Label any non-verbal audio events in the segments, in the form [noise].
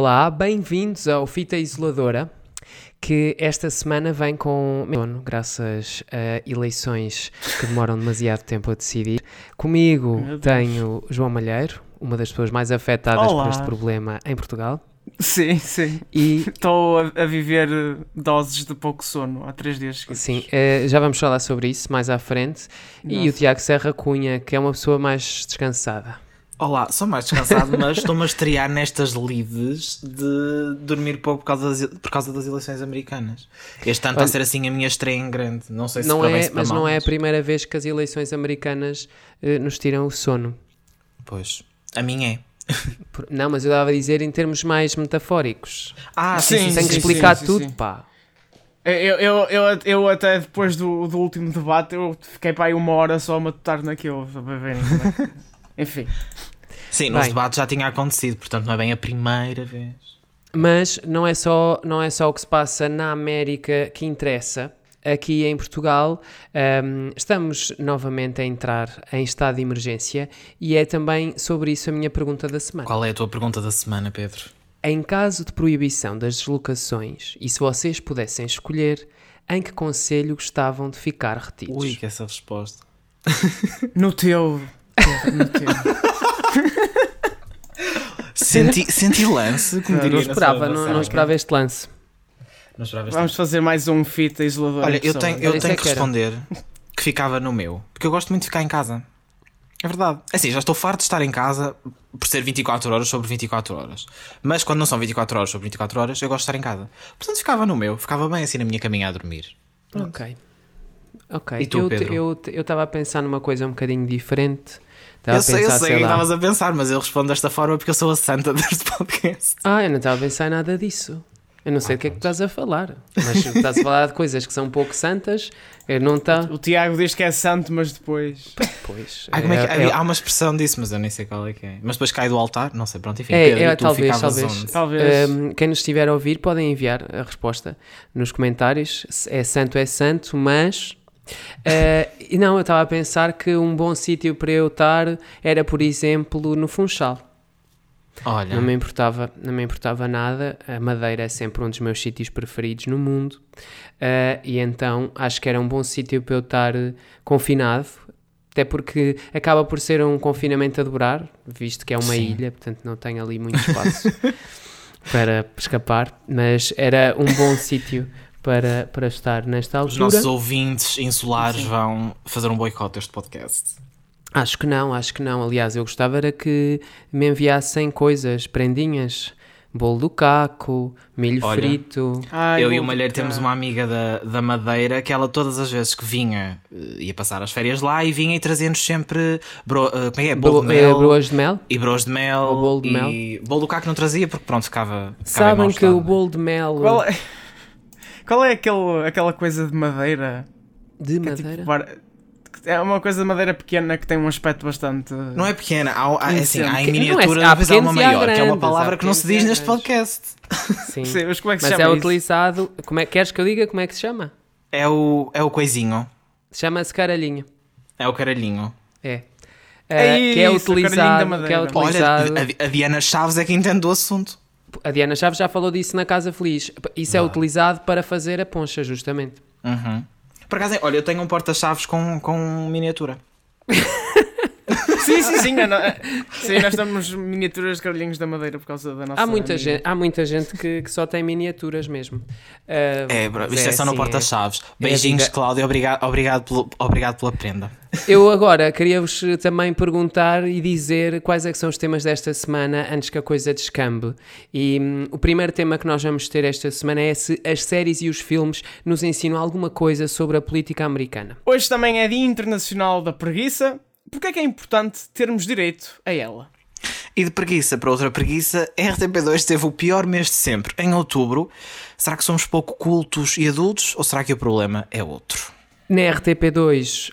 Olá, bem-vindos ao Fita Isoladora, que esta semana vem com sono, graças a eleições que demoram demasiado tempo a decidir. Comigo tenho João Malheiro, uma das pessoas mais afetadas Olá. por este problema em Portugal. Sim, sim. E Estou a, a viver eh, doses de pouco sono há três dias seguidos. sim, eh, já vamos falar sobre isso mais à frente. E o Nossa. Tiago Serra Cunha, que é uma pessoa mais descansada. Olá, sou mais descansado, mas estou-me a estrear nestas lides de dormir pouco por causa das, por causa das eleições americanas. Este ano está a ser assim a minha estreia em grande. Não sei se Não é, se mas mal, não é a primeira vez que as eleições americanas eh, nos tiram o sono. Pois, a minha é. Por- Não, mas eu estava a dizer em termos mais metafóricos. Ah, Sim, sim, sim, Tem que sim, explicar sim, tudo, sim. pá. Eu, eu, eu, eu até depois do, do último debate eu fiquei para aí uma hora só a matutar naquilo para verem como é que- Enfim. Sim, nos Bem. debates já tinha acontecido, portanto não é bem a primeira vez. Mas não é, só, não é só o que se passa na América que interessa. Aqui em Portugal ahm, estamos novamente a entrar em estado de emergência e é também sobre isso a minha pergunta da semana. Qual é a tua pergunta da semana, Pedro? Em caso de proibição das deslocações e se vocês pudessem escolher, em que conselho gostavam de ficar retidos? Ui, que essa resposta. No teu. [laughs] Senti, senti lance, como não diria na esperava, não, não esperava este lance. Não esperava este Vamos fazer mais um fita isolador. Olha, eu tenho, eu Isso tenho é que que responder que ficava no meu, porque eu gosto muito de ficar em casa. É verdade. Assim, já estou farto de estar em casa por ser 24 horas sobre 24 horas. Mas quando não são 24 horas sobre 24 horas, eu gosto de estar em casa. Portanto, ficava no meu, ficava bem assim na minha caminha a dormir. Ok. Ok. E tu, eu Pedro? eu eu estava a pensar numa coisa um bocadinho diferente. Estava eu a sei, eu sei o sei que estavas a pensar, mas eu respondo desta forma porque eu sou a santa [laughs] deste podcast. Ah, eu não estava a pensar em nada disso. Eu não sei do que é que estás a falar. Mas se estás a falar de coisas que são um pouco santas, eu não está. O Tiago diz que é santo, mas depois. Pois. Ah, como é que- é- é- Há uma expressão disso, mas eu nem sei qual é que é. Mas depois cai do altar, não sei, pronto, enfim. É, Pedro, é, tu talvez, talvez. Talvez. Um, quem nos estiver a ouvir podem enviar a resposta nos comentários. É santo, é santo, mas. E não, eu estava a pensar que um bom sítio para eu estar era, por exemplo, no Funchal. Olha, Não me importava, não me importava nada. A Madeira é sempre um dos meus sítios preferidos no mundo. Eh, e então acho que era um bom sítio para eu estar confinado. Até porque acaba por ser um confinamento a dobrar, visto que é uma Sim. ilha, portanto não tem ali muito espaço [laughs] para escapar. Mas era um bom sítio para, para estar nesta os altura. nossos ouvintes insulares vão fazer um boicote deste podcast. Acho que não, acho que não. Aliás, eu gostava era que me enviassem coisas, prendinhas, bolo do caco, milho Olha, frito. Ai, eu e o Malheiro temos uma amiga da, da Madeira que ela todas as vezes que vinha eh, ia passar as férias lá e vinha e trazia-nos sempre bro, eh, como é que é? bolo de Bolo- eh, mel broas de mel. e bros de mel Ou bolo de e bolo do caco não trazia porque pronto ficava, ficava em Sabem que o bolo de mel Qual é, qual é aquele, aquela coisa de madeira? de Que é, madeira. tipo, var- é uma coisa de madeira pequena que tem um aspecto bastante. não é pequena, há, há, é assim, há em Não é- miniatura há mas há uma há maior, que é uma grandes, palavra que não se diz neste grandes. podcast. Sim. Sim, mas como é que se Mas chama é isso? utilizado. Como é, queres que eu diga como é que se chama? É o, é o coisinho, Chama-se caralhinho. é o caralhinho. É. É que é isso, caralhinho da utilizado. Que é madeira. Olha, utilizado. a, a Diana Chaves é que entende do assunto. A Diana Chaves já falou disso na Casa Feliz. Isso é utilizado para fazer a poncha, justamente. Uhum. Por acaso, olha, eu tenho um porta-chaves com, com miniatura. [laughs] Sim, sim, sim. não- sim, nós estamos miniaturas de carolhinhos da madeira por causa da nossa. Há muita amiga. gente, há muita gente que, que só tem miniaturas mesmo. Ah, É, bro, isto é, só no porta-chaves. é Beijinhos, vida- Cláudio. Obrigado, obrigado, pelo, obrigado pela prenda. Eu agora queria-vos também perguntar e dizer quais é que são os temas desta semana antes que a coisa descambe. E hum, o primeiro tema que nós vamos ter esta semana é se as séries e os filmes nos ensinam alguma coisa sobre a política americana. Hoje também é Dia Internacional da Preguiça. Porquê é que é importante termos direito a ela? E de preguiça para outra preguiça, a RTP2 teve o pior mês de sempre, em outubro. Será que somos pouco cultos e adultos ou será que o problema é outro? Na RTP2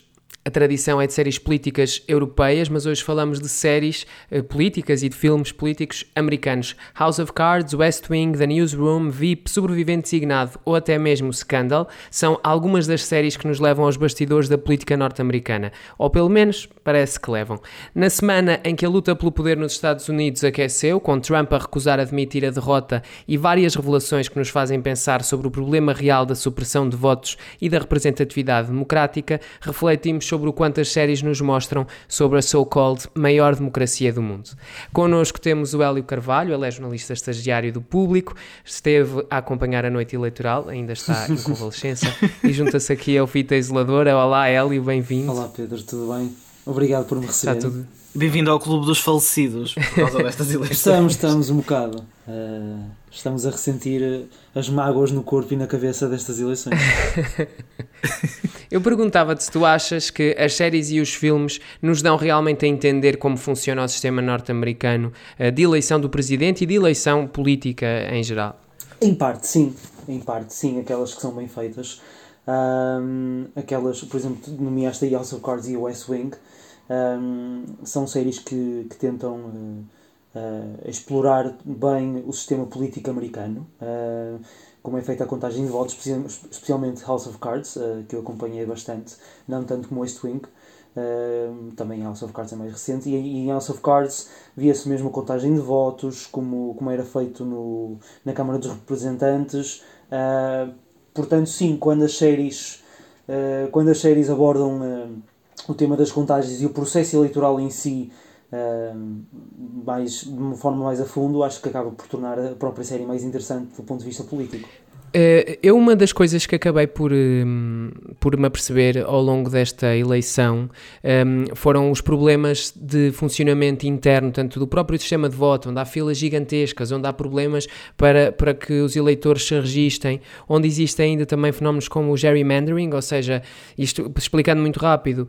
a tradição é de séries políticas europeias, mas hoje falamos de séries uh, políticas e de filmes políticos americanos. House of Cards, West Wing, The Newsroom, VIP, Sobrevivente Designado ou até mesmo Scandal são algumas das séries que nos levam aos bastidores da política norte-americana. Ou pelo menos parece que levam. Na semana em que a luta pelo poder nos Estados Unidos aqueceu, com Trump a recusar admitir a derrota e várias revelações que nos fazem pensar sobre o problema real da supressão de votos e da representatividade democrática, refletimos sobre sobre o quanto as séries nos mostram sobre a so-called maior democracia do mundo. Connosco temos o Hélio Carvalho, ele é jornalista estagiário do Público, esteve a acompanhar a noite eleitoral, ainda está em [laughs] convalescença, e junta-se aqui ao Fita Isoladora. Olá Hélio, bem-vindo. Olá Pedro, tudo bem? Obrigado por me receber. Está tudo... Bem-vindo ao Clube dos Falecidos por causa destas eleições. Estamos, estamos um bocado. Uh, estamos a ressentir as mágoas no corpo e na cabeça destas eleições. [laughs] Eu perguntava-te se tu achas que as séries e os filmes nos dão realmente a entender como funciona o sistema norte-americano uh, de eleição do presidente e de eleição política em geral. Em parte, sim. Em parte, sim. Aquelas que são bem feitas. Um, aquelas, por exemplo, nomeaste a House of Cards e o West Wing. Um, são séries que, que tentam uh, uh, explorar bem o sistema político americano. Uh, como é feita a contagem de votos, especialmente House of Cards, que eu acompanhei bastante, não tanto como West Wing. Também House of Cards é mais recente, e, e em House of Cards via-se mesmo a contagem de votos, como, como era feito no, na Câmara dos Representantes. Portanto, sim, quando as séries, quando as séries abordam o tema das contagens e o processo eleitoral em si mais, de uma forma mais a fundo, acho que acaba por tornar a própria série mais interessante do ponto de vista político. Uh, eu, uma das coisas que acabei por, um, por me aperceber ao longo desta eleição um, foram os problemas de funcionamento interno, tanto do próprio sistema de voto, onde há filas gigantescas, onde há problemas para, para que os eleitores se registrem, onde existem ainda também fenómenos como o gerrymandering, ou seja, isto explicando muito rápido.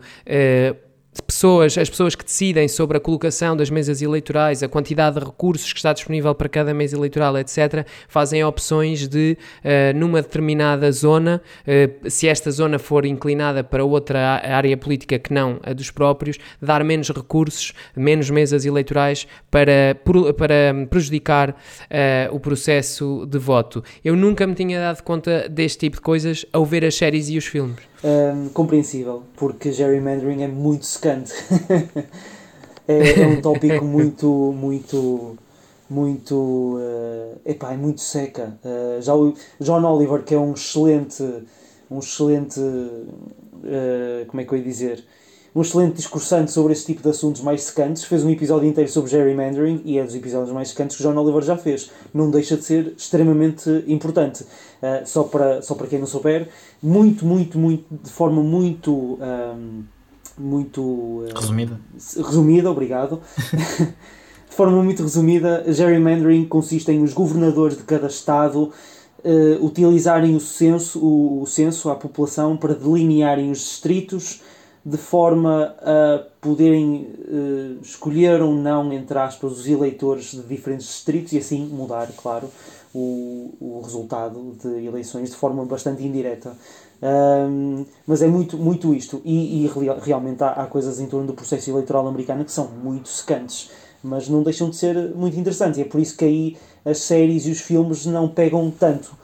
Pessoas, as pessoas que decidem sobre a colocação das mesas eleitorais, a quantidade de recursos que está disponível para cada mesa eleitoral, etc., fazem opções de, uh, numa determinada zona, uh, se esta zona for inclinada para outra área política que não a dos próprios, dar menos recursos, menos mesas eleitorais para, para prejudicar uh, o processo de voto. Eu nunca me tinha dado conta deste tipo de coisas ao ver as séries e os filmes um, compreensível, porque gerrymandering é muito secante. [laughs] é, é, um tópico [laughs] muito, muito, muito. Uh, epá, é muito seca. Uh, já o John Oliver, que é um excelente. Um excelente. Uh, como é que eu ia dizer? Um excelente discursante sobre esse tipo de assuntos mais secantes, fez um episódio inteiro sobre gerrymandering e é dos episódios mais secantes que John Oliver já fez. Não deixa de ser extremamente importante. Uh, só, para, só para quem não souber, muito, muito, muito, de forma muito. Um, muito. Uh, resumida. Resumida, obrigado. [laughs] de forma muito resumida, gerrymandering consiste em os governadores de cada estado uh, utilizarem o censo, o, o censo à população para delinearem os distritos de forma a poderem uh, escolher ou não, entre aspas, os eleitores de diferentes distritos e assim mudar, claro, o, o resultado de eleições de forma bastante indireta. Um, mas é muito, muito isto. E, e realmente há, há, coisas em torno do processo eleitoral americano que são muito secantes, mas não deixam de ser muito interessantes. E é por isso que aí as séries e os filmes não pegam tanto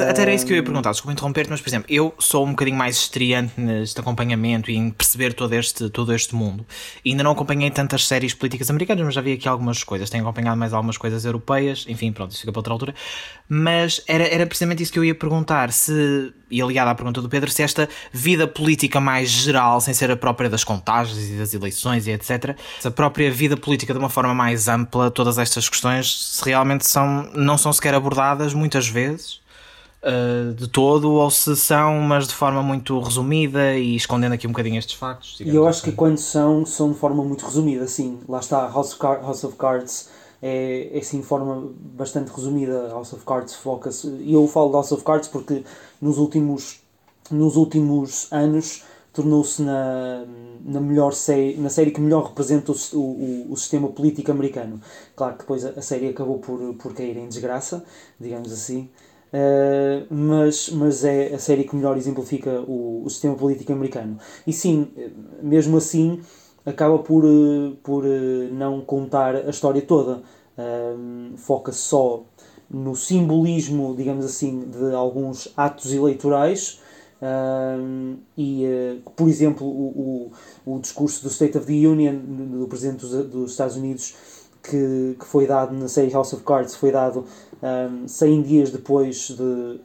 Até era isso que eu ia perguntar, desculpa interromper-te, mas por exemplo, eu sou um bocadinho mais estreante neste acompanhamento e em perceber todo este, todo este mundo. E ainda não acompanhei tantas séries políticas americanas, mas já vi aqui algumas coisas. Tenho acompanhado mais algumas coisas europeias, enfim, pronto, isso fica para outra altura. Mas era, era precisamente isso que eu ia perguntar, se, e aliado à pergunta do Pedro, se esta vida política mais geral, sem ser a própria das contagens e das eleições e etc., se a própria vida política de uma forma mais ampla, todas estas questões, se realmente são, não são sequer abordadas muitas vezes uh, de todo ou se são, mas de forma muito resumida e escondendo aqui um bocadinho estes factos. E eu acho assim. que quando são, são de forma muito resumida, sim. Lá está, House of, Car House of Cards é, é sim de forma bastante resumida. House of Cards foca-se. E eu falo de House of Cards porque nos últimos, nos últimos anos tornou-se na, na melhor série, na série que melhor representa o, o, o, sistema político americano. Claro que depois a, série acabou por, por cair em desgraça, digamos assim. Uh, mas, mas é a série que melhor exemplifica o, o sistema político americano. E sim, mesmo assim acaba por, por não contar a história toda. Foca-se só no simbolismo, digamos assim, de alguns atos eleitorais. e, por exemplo, o, o, o, discurso do State of the Union do Presidente dos, dos Estados Unidos que, que foi dado na série House of Cards foi dado um, 100 dias depois de.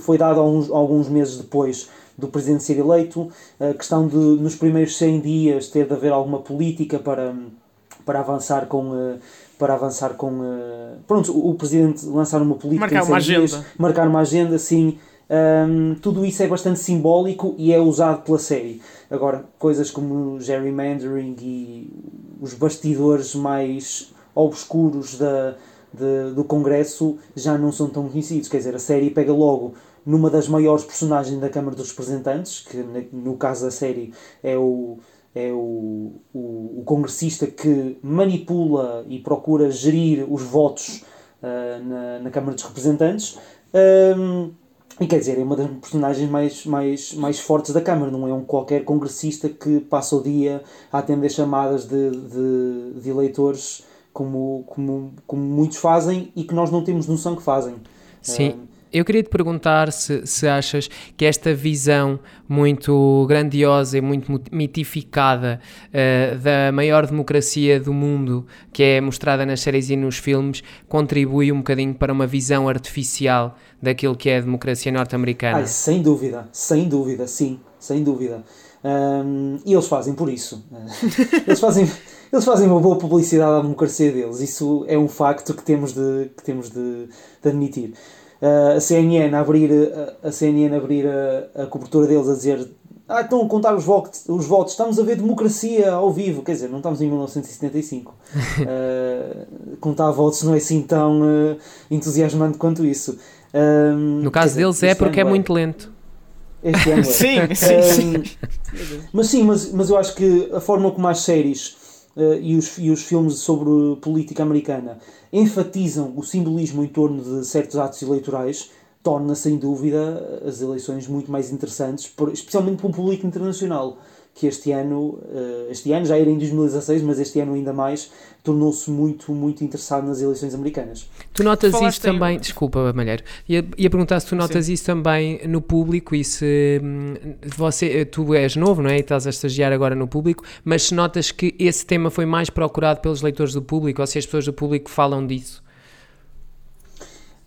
Foi dado alguns, alguns meses depois do presidente ser eleito. A questão de, nos primeiros 100 dias, ter de haver alguma política para, para avançar com. Uh, para avançar com. Uh, pronto, o, presidente lançar uma política. Marcar uma dias, agenda. Marcar uma agenda, sim. Um, tudo isso é bastante simbólico e é usado pela série. Agora, coisas como gerrymandering e os bastidores mais obscuros da, de, do Congresso já não são tão conhecidos. Quer dizer, a série pega logo numa das maiores personagens da Câmara dos Representantes, que no caso da série é o, é o, o, o congressista que manipula e procura gerir os votos uh, na, na Câmara dos Representantes. Um, e quer dizer, é uma das personagens mais, mais, mais fortes da Câmara, não é um qualquer congressista que passa o dia a atender chamadas de, de, de eleitores como, como, como muitos fazem e que nós não temos noção que fazem. Sim. Eu queria te perguntar se, se achas que esta visão muito grandiosa e muito mitificada uh, da maior democracia do mundo, que é mostrada nas séries e nos filmes, contribui um bocadinho para uma visão artificial daquilo que é a democracia norte-americana. sem dúvida, sem dúvida, sim, sem dúvida. Um, e eles fazem por isso. [laughs] eles fazem eles fazem uma boa publicidade à democracia deles. Isso é um facto que temos de, que temos de, de admitir. A CNN abrir, a, a CNN abrir a, a, cobertura deles a dizer ah, estão a contar os votos, os votos, estamos a ver democracia ao vivo. Quer dizer, não estamos em 1975. uh, [laughs] contar votos não é assim tão uh, entusiasmante quanto isso. no caso dizer, deles é porque é, é muito lento. Este ano é. [laughs] sim, sim, sim. Mas sim, mas, mas eu acho que a forma como as séries e, os, e os filmes sobre política americana enfatizam o simbolismo em torno de certos atos eleitorais torna sem dúvida as eleições muito mais interessantes, especialmente para um público internacional que este ano, eh, este ano já era em 2016, mas este ano ainda mais, tornou-se muito, muito interessado nas eleições americanas. Tu notas isso também, em... desculpa Malheiro, ia, ia perguntar se tu notas Sim. isso também no público e se hum, você, tu és novo, não é? E estás a estagiar agora no público, mas se notas que esse tema foi mais procurado pelos leitores do público ou se as pessoas do público falam disso?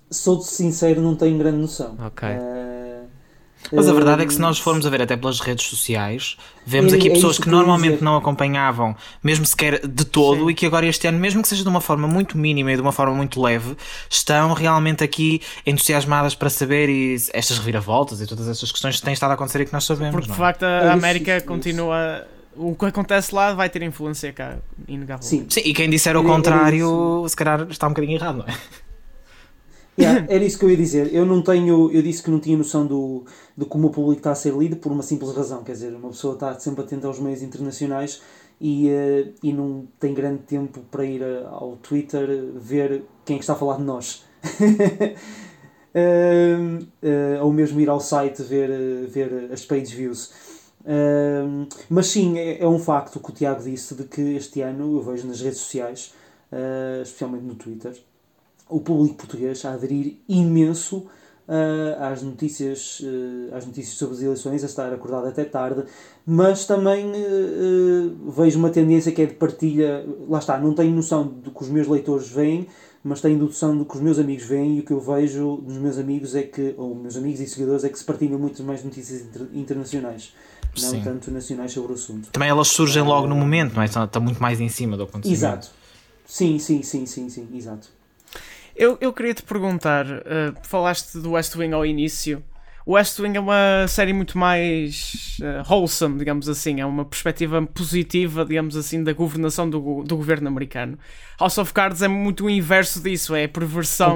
Sou sincero, não tenho grande noção. Ok. Uh, mas a verdade é que se nós formos a ver até pelas redes sociais, vemos é, aqui pessoas é que, que normalmente não acompanhavam, mesmo sequer de todo, Sim. e que agora este ano, mesmo que seja de uma forma muito mínima e de uma forma muito leve, estão realmente aqui entusiasmadas para saber e estas reviravoltas e todas estas questões que têm estado a acontecer e que nós sabemos. Porque de facto a é América isso, continua. O que acontece lá vai ter influência cá, inegável. Sim. Sim, e quem disser o contrário, se calhar está um bocadinho errado, não é? Yeah, [laughs] era isso que eu ia dizer. Eu não tenho, eu disse que não tinha noção do, de como o público está a ser lido por uma simples razão. Quer dizer, uma pessoa está sempre atenta aos meios internacionais e, uh, e não tem grande tempo para ir uh, ao Twitter ver quem é está a falar de nós. [laughs] uh, ou mesmo ir ao site ver, ver as page views. mas sim, é, é, um facto que o Tiago disse de que este ano eu vejo nas redes sociais, especialmente no Twitter, o público português a aderir imenso uh, às, notícias, uh, às notícias sobre as eleições, a estar acordado até tarde, mas também uh, vejo uma tendência que é de partilha. Lá está, não tenho noção do que os meus leitores veem, mas tenho noção do que os meus amigos veem e o que eu vejo dos meus amigos é que, ou meus amigos e seguidores, é que se partilham muitas mais notícias inter internacionais. Não Sim. tanto nacionais sobre o assunto. Também elas surgem logo no momento, não é? Está, está muito mais em cima do acontecimento. Exato. Sim, sim, sim, sim, sim, exato. Eu, eu queria te perguntar, uh, falaste do West Wing ao início. O West Wing é uma série muito mais uh, wholesome, digamos assim, é uma perspectiva positiva, digamos assim, da governação do, do governo americano. House of Cards é muito o inverso disso, é a perversão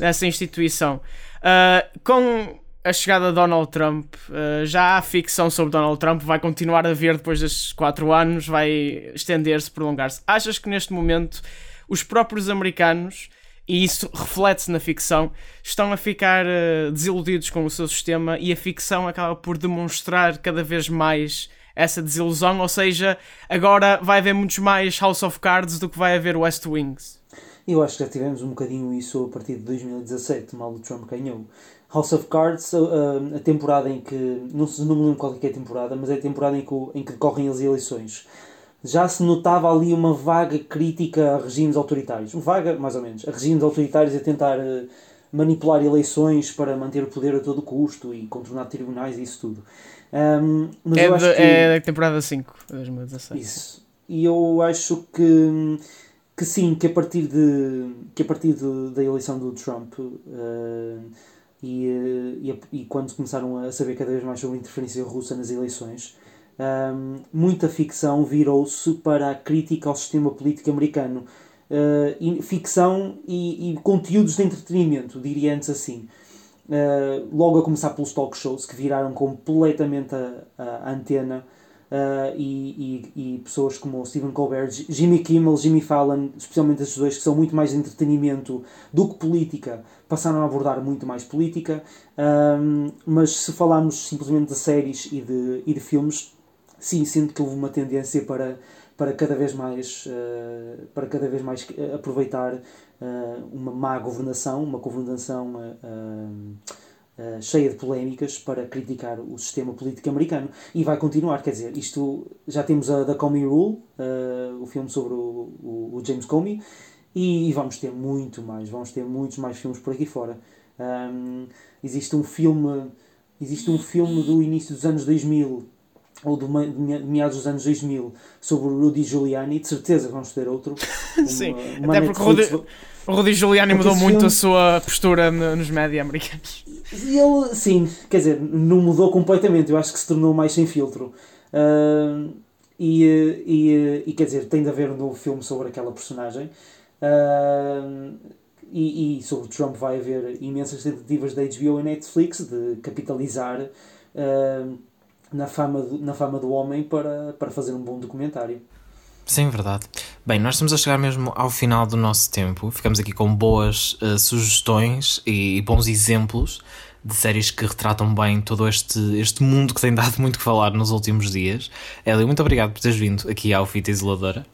dessa instituição. Uh, com a chegada de Donald Trump, uh, já há ficção sobre Donald Trump, vai continuar a haver depois destes quatro anos, vai estender-se, prolongar-se. Achas que neste momento os próprios americanos e isso reflete-se na ficção, estão a ficar uh, desiludidos com o seu sistema e a ficção acaba por demonstrar cada vez mais essa desilusão, ou seja, agora vai haver muitos mais House of Cards do que vai haver West Wings. Eu acho que já tivemos um bocadinho isso a partir de 2017, mal o Trump ganhou. House of Cards, a, a temporada em que. Não, não me lembro qual é a temporada, mas é a temporada em que, em que decorrem as eleições. Já se notava ali uma vaga crítica a regimes autoritários. Vaga, mais ou menos, a regimes autoritários a tentar uh, manipular eleições para manter o poder a todo custo e contornar tribunais e isso tudo. Um, mas é, eu acho de, que... é da temporada 5, 2016. Isso. E eu acho que que sim, que a partir, de, que a partir de, da eleição do Trump uh, e, e, e, quando começaram a saber cada vez mais sobre a interferência russa nas eleições, um, muita ficção virou-se para a crítica ao sistema político americano. Uh, ficção e, e, conteúdos de entretenimento, diria antes assim. Uh, logo a começar pelos talk shows que viraram completamente a, a antena Uh, e, e, e, pessoas como Stephen Colbert, Jimmy Kimmel, Jimmy Fallon, especialmente esses dois que são muito mais entretenimento do que política, passaram a abordar muito mais política. Mas se falarmos simplesmente de séries e de, e de filmes, sim, sinto que houve uma tendência para, para cada vez mais, uh, para cada vez mais aproveitar uh, uma má governação, uma governação eh, cheia de polémicas para criticar o sistema político americano e vai continuar. Quer dizer, isto já temos a The Comey Rule, uh, o filme sobre o, o, o James Comey, e, e, vamos ter muito mais, vamos ter muitos mais filmes por aqui fora. Um, existe um filme, existe um filme do início dos anos 2000 ou de meados dos anos 2000 sobre o Rudy Giuliani, de certeza que vamos ter outro. [laughs] Uma, Sim, uma até porque Netflix... Rudy, o Rudy Giuliani mudou muito filme... a sua postura nos média americanos. Ele, sim, quer dizer, não mudou completamente, eu acho que se tornou mais sem filtro. Uh, e, e, e, quer dizer, tem de haver um novo filme sobre aquela personagem. Uh, e, e, sobre Trump vai haver imensas tentativas da HBO e Netflix de capitalizar uh, na, fama do, na fama do homem para, para fazer um bom documentário. Sim, verdade. Bem, nós estamos a chegar mesmo ao final do nosso tempo. Ficamos aqui com boas uh, sugestões e, e, bons exemplos de séries que retratam bem todo este, este mundo que tem dado muito que falar nos últimos dias. Eli, muito obrigado por teres vindo aqui ao Fita Isoladora.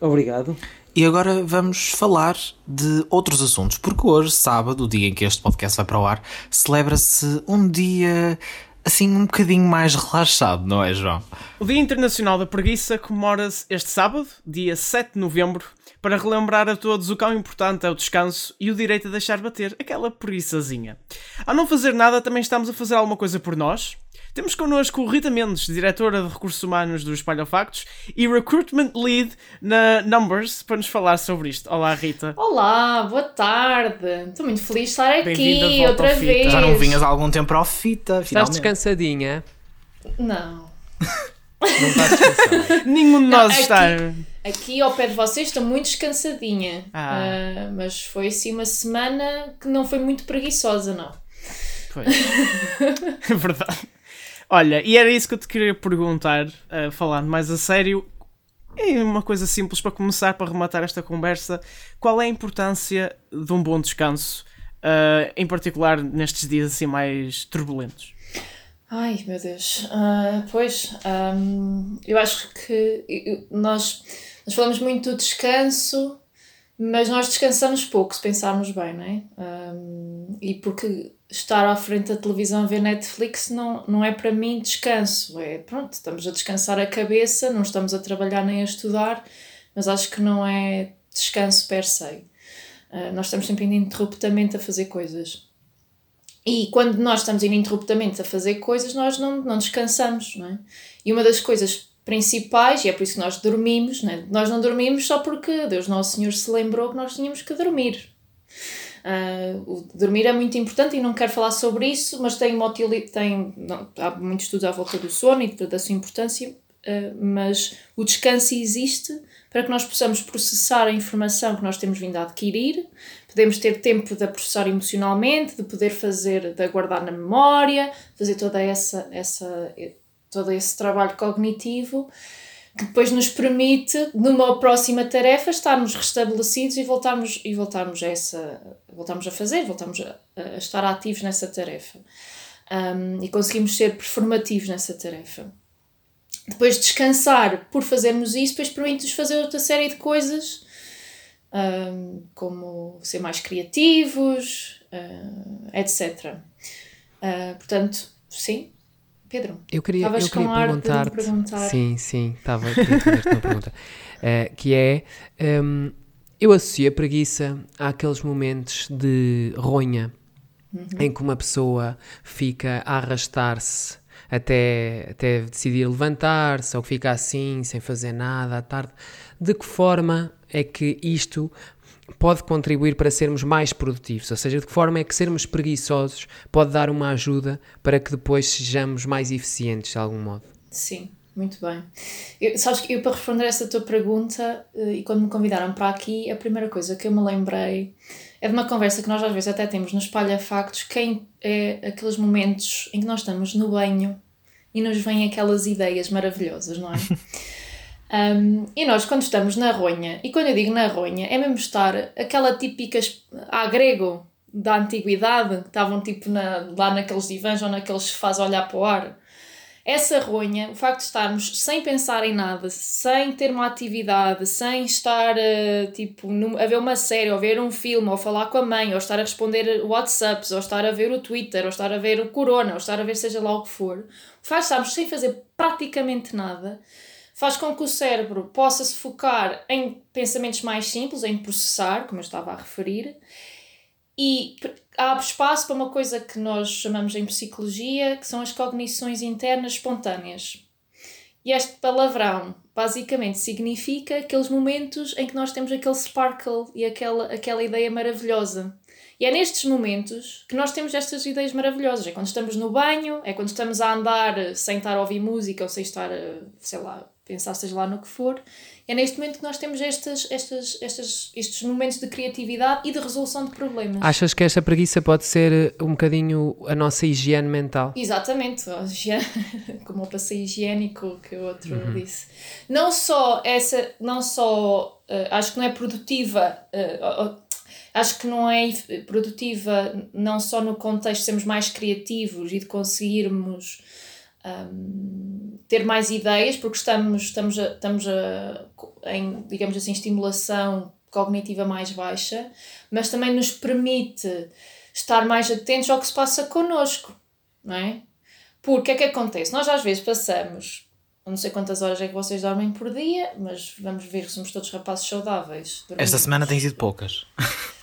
Obrigado. E agora vamos falar de outros assuntos, porque hoje, sábado, o dia em que este podcast vai para o ar, celebra-se um dia assim um bocadinho mais relaxado, não é, João? O Dia Internacional da Preguiça comemora-se este sábado, dia 7 de novembro, para relembrar a todos o quão importante é o descanso e o direito a deixar bater aquela preguiçazinha. Ao não fazer nada, também estamos a fazer alguma coisa por nós, temos connosco Rita Mendes, diretora de Recursos Humanos do Espalho Factos e Recruitment Lead na Numbers, para nos falar sobre isto. Olá, Rita. Olá, boa tarde. Estou muito feliz de estar aqui outra vez. Já não vinhas há algum tempo ao Fita, Estás finalmente. descansadinha? Não. [laughs] não estás descansada? Nenhum de nós não, está. Aqui ao pé de vocês estou muito descansadinha. Ah. Uh, mas foi assim uma semana que não foi muito preguiçosa, não. Pois. [laughs] é verdade. Olha, e era isso que eu te queria perguntar, uh, falando mais a sério. E uma coisa simples para começar, para rematar esta conversa: qual é a importância de um bom descanso, uh, em particular nestes dias assim mais turbulentos? Ai meu Deus, uh, pois um, eu acho que nós, nós falamos muito do descanso, mas nós descansamos pouco se pensarmos bem, não é? Um, e porque estar à frente da televisão a ver Netflix não, não é para mim descanso. É pronto, estamos a descansar a cabeça, não estamos a trabalhar nem a estudar, mas acho que não é descanso per se. Uh, nós estamos sempre ininterruptamente a fazer coisas. E quando nós estamos ininterruptamente a fazer coisas, nós não, não descansamos, não é? E uma das coisas principais, e é por isso que nós dormimos, não é? nós não dormimos só porque Deus Nosso Senhor se lembrou que nós tínhamos que dormir. Uh, dormir é muito importante e não quero falar sobre isso, mas tem, tem não, há muitos estudos à volta do sono e da sua importância, uh, mas o descanso existe para que nós possamos processar a informação que nós temos vindo a adquirir, podemos ter tempo de a processar emocionalmente, de poder fazer, de guardar na memória, fazer toda essa, essa, todo esse trabalho cognitivo que depois nos permite, numa próxima tarefa, estarmos restabelecidos e voltarmos, e voltarmos, a, essa, voltarmos a fazer, voltarmos a, a estar ativos nessa tarefa. Um, e conseguimos ser performativos nessa tarefa. depois descansar por fazermos isso, depois permite-nos fazer outra série de coisas, um, como ser mais criativos, uh, etc. Uh, portanto, sim, Pedro. Eu queria, eu queria com ar de me perguntar, perguntar. Sim, sim, estava a fazer-te uma pergunta. [laughs] Eh, que é. hum, eu associo a preguiça àqueles momentos de ronha Uhum. em que uma pessoa fica a arrastar-se até, até decidir levantar-se ou que fica assim, sem fazer nada à tarde. De que forma é que isto pode contribuir para sermos mais produtivos? Ou seja, de que forma é que sermos preguiçosos pode dar uma ajuda para que depois sejamos mais eficientes de algum modo? Sim, muito bem. Eu, sabes que eu, para responder essa tua pergunta, eh, e quando me convidaram para aqui, a primeira coisa que eu me lembrei é de uma conversa que nós às vezes até temos no Espalha Factos, quem é aqueles momentos em que nós estamos no banho e nos vêm aquelas ideias maravilhosas, não é? [laughs] Um, e nós, quando estamos na ronha, e quando eu digo na ronha, é mesmo estar aquela típica à grego da antiguidade, que estavam tipo na, lá naqueles divãs ou naqueles a olhar para o ar. Essa ronha, o facto de estarmos sem pensar em nada, sem ter uma atividade, sem estar eh, tipo a ver uma série, ou ver um filme, ou falar com a mãe, ou estar a responder WhatsApps, ou estar a ver o Twitter, ou estar a ver o Corona, ou estar a ver seja lá o que for, o facto de estarmos sem fazer praticamente nada faz com que o cérebro possa se focar em pensamentos mais simples, em processar, como eu estava a referir, e abre espaço para uma coisa que nós chamamos em psicologia, que são as cognições internas espontâneas. E este palavrão basicamente significa aqueles momentos em que nós temos aquele sparkle e aquela, aquela ideia maravilhosa. E é nestes momentos que nós temos estas ideias maravilhosas. É quando estamos no banho, é quando estamos a andar eh, sem estar a ouvir música ou sem estar, eh, sei lá, pensar seja lá no que for. É neste momento que nós temos estas, estas, estas, estes momentos de criatividade e de resolução de problemas. Achas que esta preguiça pode ser eh, um bocadinho a nossa higiene mental? Exatamente, [laughs] como o passeio higiênico que o outro disse. Não só essa, não só eh, acho que não é produtiva, ó- ó, acho que não é produtiva não só no contexto de sermos mais criativos e de conseguirmos hum, ter mais ideias, porque estamos, estamos, a, estamos a, em, digamos assim, estimulação cognitiva mais baixa, mas também nos permite estar mais atentos ao que se passa connosco, não é? Porque é que acontece? Nós às vezes passamos, não sei quantas horas é que vocês dormem por dia, mas vamos ver que somos todos rapazes saudáveis. Esta semana tem sido poucas.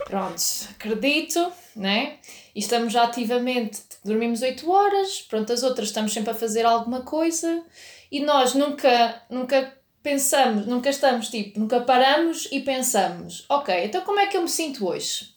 Pronto, acredito, né? E estamos já ativamente, dormimos 8 horas, pronto, as outras estamos sempre a fazer alguma coisa e nós nunca, nunca pensamos, nunca estamos tipo, nunca paramos e pensamos, ok, então como é que eu me sinto hoje?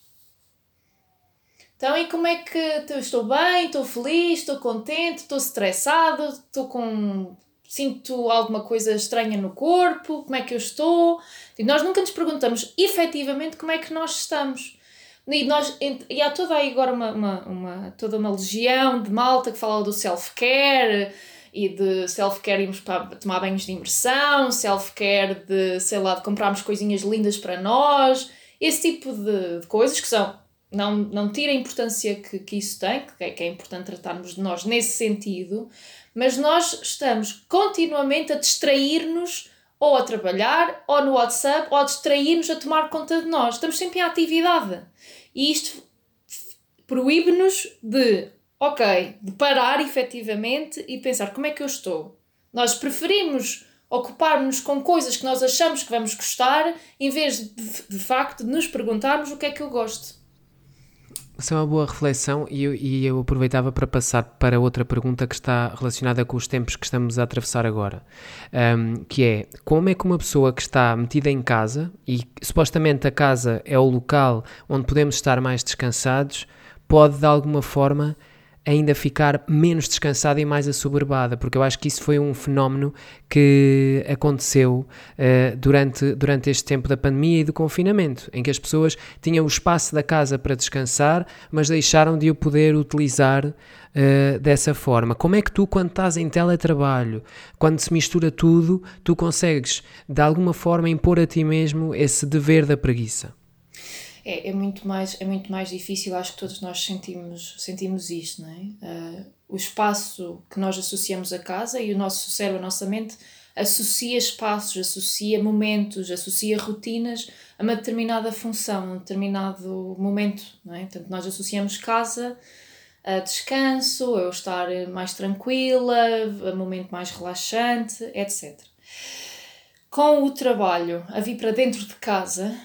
Então, e como é que estou bem, estou feliz, estou contente, estou estressado, estou com. sinto alguma coisa estranha no corpo, como é que eu estou? E nós nunca nos perguntamos efetivamente como é que nós estamos. E, nós, e há toda aí agora uma, uma, uma- toda uma legião de malta que fala do self-care e de self-care irmos para tomar banhos de imersão, self-care de, sei lá, de comprarmos coisinhas lindas para nós, esse tipo de, de coisas que são, não, não tira a importância que, que isso tem, que é, que é importante tratarmos de nós nesse sentido, mas nós estamos continuamente a distrair-nos ou a trabalhar, ou no WhatsApp, ou a distrair-nos a tomar conta de nós. Estamos sempre em atividade. E isto proíbe-nos de, ok, de parar efetivamente e pensar como é que eu estou. Nós preferimos ocupar-nos com coisas que nós achamos que vamos gostar, em vez de, de facto, de nos perguntarmos o que é que eu gosto. É uma boa reflexão e eu, e eu aproveitava para passar para outra pergunta que está relacionada com os tempos que estamos a atravessar agora, Ahm, que é como é que uma pessoa que está metida em casa e supostamente a casa é o local onde podemos estar mais descansados pode de alguma forma ainda ficar menos descansada e mais assoberbada, porque eu acho que isso foi um fenómeno que aconteceu eh, durante, durante este tempo da pandemia e do confinamento, em que as pessoas tinham o espaço da casa para descansar, mas deixaram de o poder utilizar eh, dessa forma. Como é que tu, quando estás em teletrabalho, quando se mistura tudo, tu consegues de alguma forma impor a ti mesmo esse dever da preguiça? É, é, muito mais, é muito mais difícil, acho que todos nós sentimos, sentimos isto, não é? Uh, o espaço que nós associamos à casa e o nosso cérebro, a nossa mente, associa espaços, associa momentos, associa rotinas a uma determinada função, a um determinado momento, não é? Portanto, nós associamos casa a descanso, a eu estar mais tranquila, a momento mais relaxante, etc. Com o trabalho a vir para dentro de casa,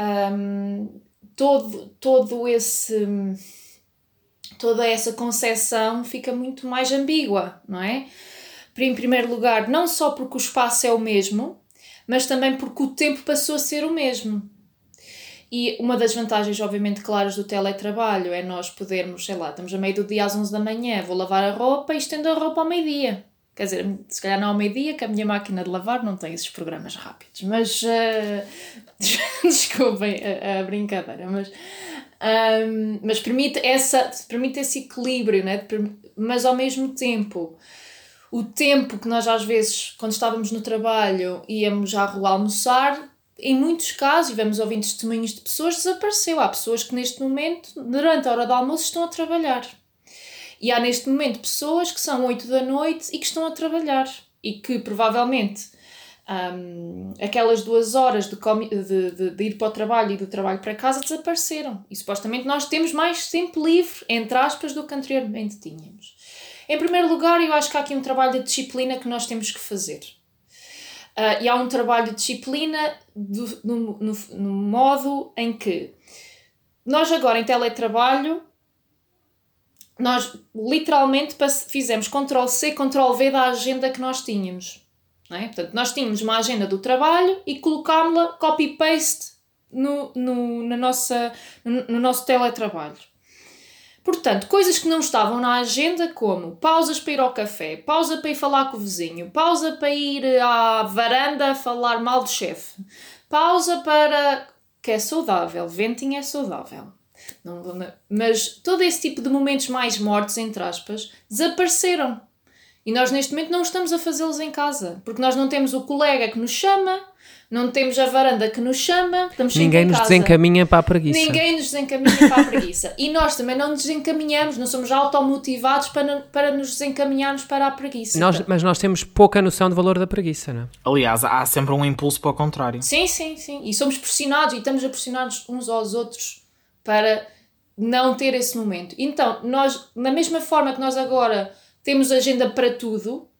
um, todo, todo esse toda essa concepção fica muito mais ambígua, não é? Em primeiro lugar, não só porque o espaço é o mesmo, mas também porque o tempo passou a ser o mesmo. E uma das vantagens, obviamente, claras do teletrabalho é nós podermos, sei lá, estamos a meio do dia às 11 da manhã, vou lavar a roupa e estendo a roupa ao meio-dia. Quer dizer, se calhar não ao meio-dia, que a minha máquina de lavar não tem esses programas rápidos. Mas. Uh, [laughs] desculpem a, a, brincadeira, mas. Um, mas permite, essa, permite esse equilíbrio, né? mas ao mesmo tempo o tempo que nós às vezes, quando estávamos no trabalho, íamos à rua almoçar, em muitos casos, e vamos ouvindo testemunhos de pessoas, desapareceu. Há pessoas que neste momento, durante a hora do almoço, estão a trabalhar. E há neste momento pessoas que são 8 da noite e que estão a trabalhar. E que provavelmente um, aquelas duas horas de, de, de, de, ir para o trabalho e do trabalho para casa desapareceram. E supostamente nós temos mais tempo livre, entre aspas, do que anteriormente tínhamos. Em primeiro lugar, eu acho que há aqui um trabalho de disciplina que nós temos que fazer. Uh, e há um trabalho de disciplina do, no, no, no modo em que nós agora em teletrabalho nós literalmente fizemos Ctrl C, Ctrl V da agenda que nós tínhamos. Não é? Portanto, nós tínhamos uma agenda do trabalho e colocámos-la copy-paste no, no, na nossa, no, no nosso teletrabalho. Portanto, coisas que não estavam na agenda, como pausas para ir ao café, pausa para ir falar com o vizinho, pausa para ir à varanda falar mal do chefe, pausa para. que é saudável, venting é saudável. Não, mas todo esse tipo de momentos mais mortos, entre aspas, desapareceram. E nós neste momento não estamos a fazê-los em casa, porque nós não temos o colega que nos chama, não temos a varanda que nos chama, estamos Ninguém nos casa. desencaminha para a preguiça. Ninguém nos desencaminha para a preguiça. E nós também não nos desencaminhamos, não somos automotivados para, para nos desencaminharmos para a preguiça. Nós, mas nós temos pouca noção do valor da preguiça, não é? Aliás, há sempre um impulso para o contrário. Sim, sim, sim. E somos pressionados e estamos a pressionar-nos uns aos outros para não ter esse momento. Então, nós, na mesma forma que nós agora temos agenda para tudo,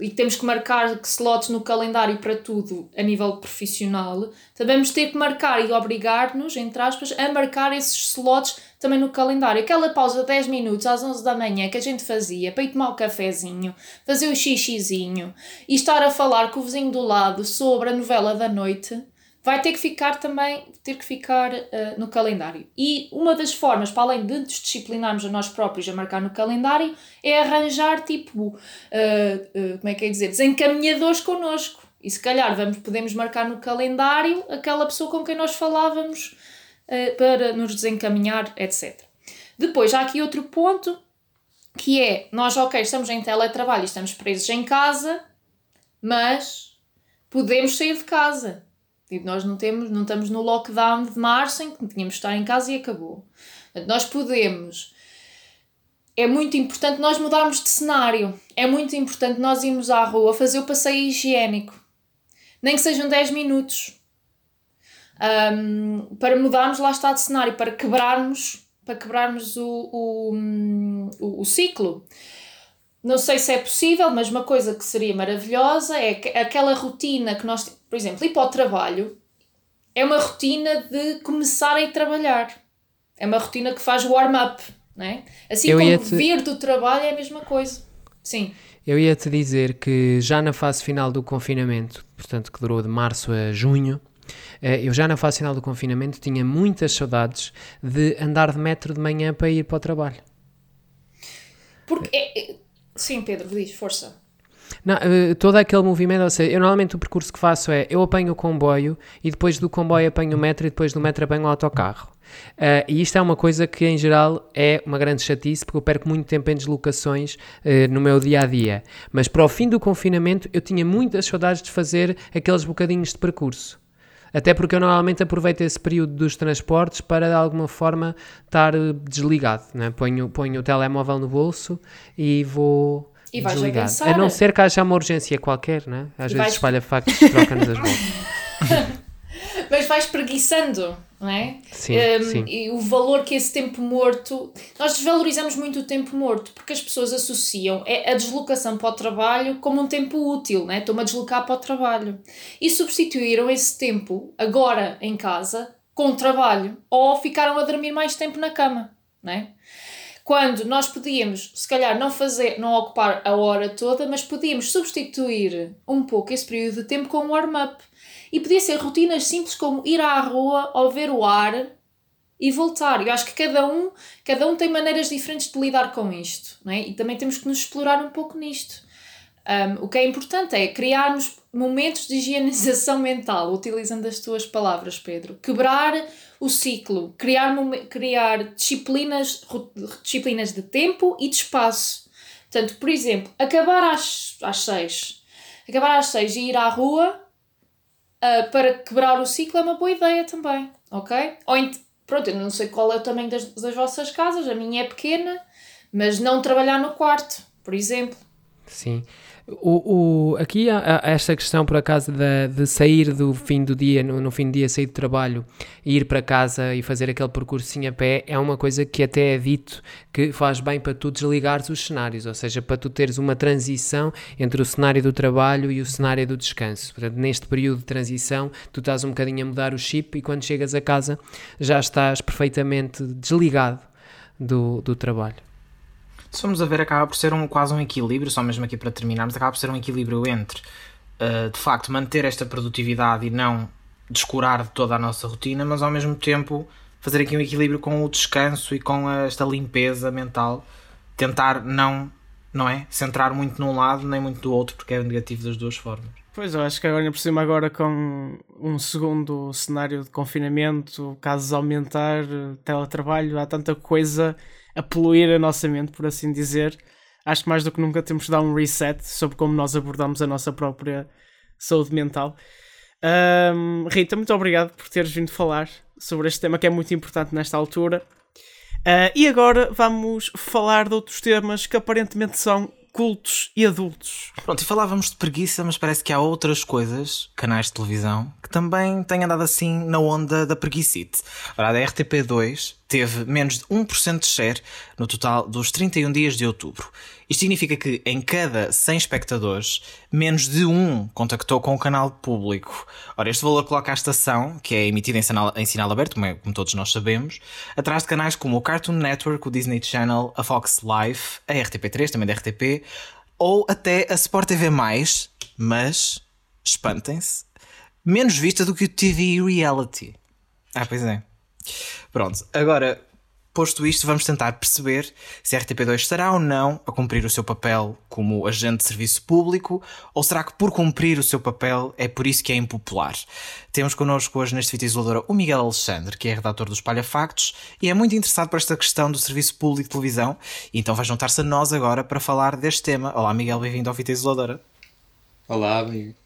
e temos que marcar slots no calendário para tudo a nível profissional, também vamos ter que marcar e obrigar-nos, entre aspas, a marcar esses slots também no calendário. Aquela pausa de 10 minutos às 11 da manhã que a gente fazia para ir tomar o cafezinho, fazer o xixizinho e estar a falar com o vizinho do lado sobre a novela da noite, vai ter que ficar também ter que ficar uh, no calendário. E uma das formas, para além de nos disciplinarmos a nós próprios a marcar no calendário, é arranjar tipo, uh, uh, como é que é dizer, desencaminhadores connosco. E se calhar vamos, podemos marcar no calendário aquela pessoa com quem nós falávamos para nos desencaminhar, etc. Depois há aqui outro ponto que é, nós ok, estamos em teletrabalho estamos presos em casa, mas podemos sair de casa e nós não, temos, não estamos no lockdown de março em que tínhamos de estar em casa e acabou. Portanto, nós podemos. É muito importante nós mudarmos de cenário. É muito importante nós irmos à rua fazer o passeio higiênico. Nem que sejam 10 minutos. Um, para mudarmos lá está de cenário, para quebrarmos, para quebrarmos o, o, o, o ciclo. Não sei se é possível, mas uma coisa que seria maravilhosa é que aquela rotina que nós, por exemplo, ir para o trabalho é uma rotina de começar a ir trabalhar. É uma rotina que faz warm-up, não é? Assim Eu como te... vir do trabalho é a mesma coisa. Sim. Eu ia te dizer que já na fase final do confinamento, portanto que durou de março a junho, eh, eu já na fase final do confinamento tinha muitas saudades de andar de metro de manhã para ir para o trabalho. Porque é, Sim, Pedro, diz, força. Não, uh, todo aquele movimento, ou seja, eu normalmente o percurso que faço é eu apanho o comboio e depois do comboio apanho o metro e depois do metro apanho o autocarro. Uh, e isto é uma coisa que em geral é uma grande chatice porque eu perco muito tempo em deslocações uh, no meu dia a dia. Mas para o fim do confinamento eu tinha muitas saudades de fazer aqueles bocadinhos de percurso. Até porque eu normalmente aproveito esse período dos transportes para de alguma forma estar desligado. Né? Ponho, ponho o telemóvel no bolso e vou. E vais a desligado. pensar. A não ser que haja uma urgência qualquer, né? Às E vezes vais- espalha factos troca-nos as voltas. [laughs] [laughs] Mas vais preguiçando, não é? Sim, Um, sim. E o valor que esse tempo morto. Nós desvalorizamos muito o tempo morto porque as pessoas associam é a deslocação para o trabalho como um tempo útil, né? Estou-me a deslocar para o trabalho. E substituíram esse tempo, agora em casa, com o trabalho. Ou ficaram a dormir mais tempo na cama, né? Quando nós podíamos, se calhar, não fazer, não ocupar a hora toda, mas podíamos substituir um pouco esse período de tempo com um warm-up. E podia ser rotinas simples como ir à rua ou ver o ar e voltar. Eu acho que cada um, cada um tem maneiras diferentes de lidar com isto, não é? E também temos que nos explorar um pouco nisto. Um, o que é importante é criarmos momentos de higienização [laughs] mental, utilizando as tuas palavras, Pedro. Quebrar o ciclo, criar, criar disciplinas, disciplinas de tempo e de espaço. Portanto, por exemplo, acabar às, às seis. Acabar às seis e ir à rua ah, para quebrar o ciclo é uma boa ideia também, ok? Ou pronto, eu não sei qual é o tamanho das, das vossas casas, a minha é pequena, mas não trabalhar no quarto, por exemplo. Sim. O, o, aqui há, há esta questão, por acaso, de, de sair do fim do dia, no, no fim do dia, sair do trabalho ir para casa e fazer aquele percursinho a pé, é uma coisa que até é dito que faz bem para tu desligares os cenários, ou seja, para tu teres uma transição entre o cenário do trabalho e o cenário do descanso. Portanto, neste período de transição, tu estás um bocadinho a mudar o chip e quando chegas a casa já estás perfeitamente desligado do, do trabalho. Se formos a ver, acaba por ser um, quase um equilíbrio, só mesmo aqui para terminarmos, acaba por ser um equilíbrio entre, uh, de facto, manter esta produtividade e não descurar de toda a nossa rotina, mas ao mesmo tempo fazer aqui um equilíbrio com o descanso e com esta limpeza mental, tentar não, não é? Centrar muito num lado nem muito do outro, porque é negativo das duas formas. Pois, eu acho que agora, por cima, agora com um segundo cenário de confinamento, casos a aumentar, teletrabalho, há tanta coisa a poluir a nossa mente, por assim dizer. Acho que mais do que nunca temos de dar um reset sobre como nós abordamos a nossa própria saúde mental. Ahm, Rita, muito obrigado por teres vindo falar sobre este tema que é muito importante nesta altura. Ah, e agora vamos falar de outros temas que aparentemente são cultos e adultos. Pronto, e falávamos de preguiça, mas parece que há outras coisas, canais de televisão, que também têm andado assim na onda da preguicite. Ora, a da RTP2 teve menos de 1% de share no total dos 31 dias de outubro. Isto significa que em cada 100 espectadores, menos de um contactou com o canal público. Ora, este valor coloca a estação, que é emitida em sinal, em sinal aberto, como, é- como todos nós sabemos, atrás de canais como o Cartoon Network, o Disney Channel, a Fox Life, a RTP3, também da RTP, ou até a Sport TV+, mas, espantem-se, menos vista do que o TV Reality. Ah, pois é. Pronto, agora, posto isto, vamos tentar perceber se a RTP2 estará ou não a cumprir o seu papel como agente de serviço público ou será que por cumprir o seu papel é por isso que é impopular. Temos connosco hoje neste Fita Isoladora o Miguel Alexandre, que é redator do Espalha Factos e é muito interessado por esta questão do serviço público de televisão então vai juntar-se a nós agora para falar deste tema. Olá Miguel, bem-vindo ao Fita Isoladora. Olá, amigo.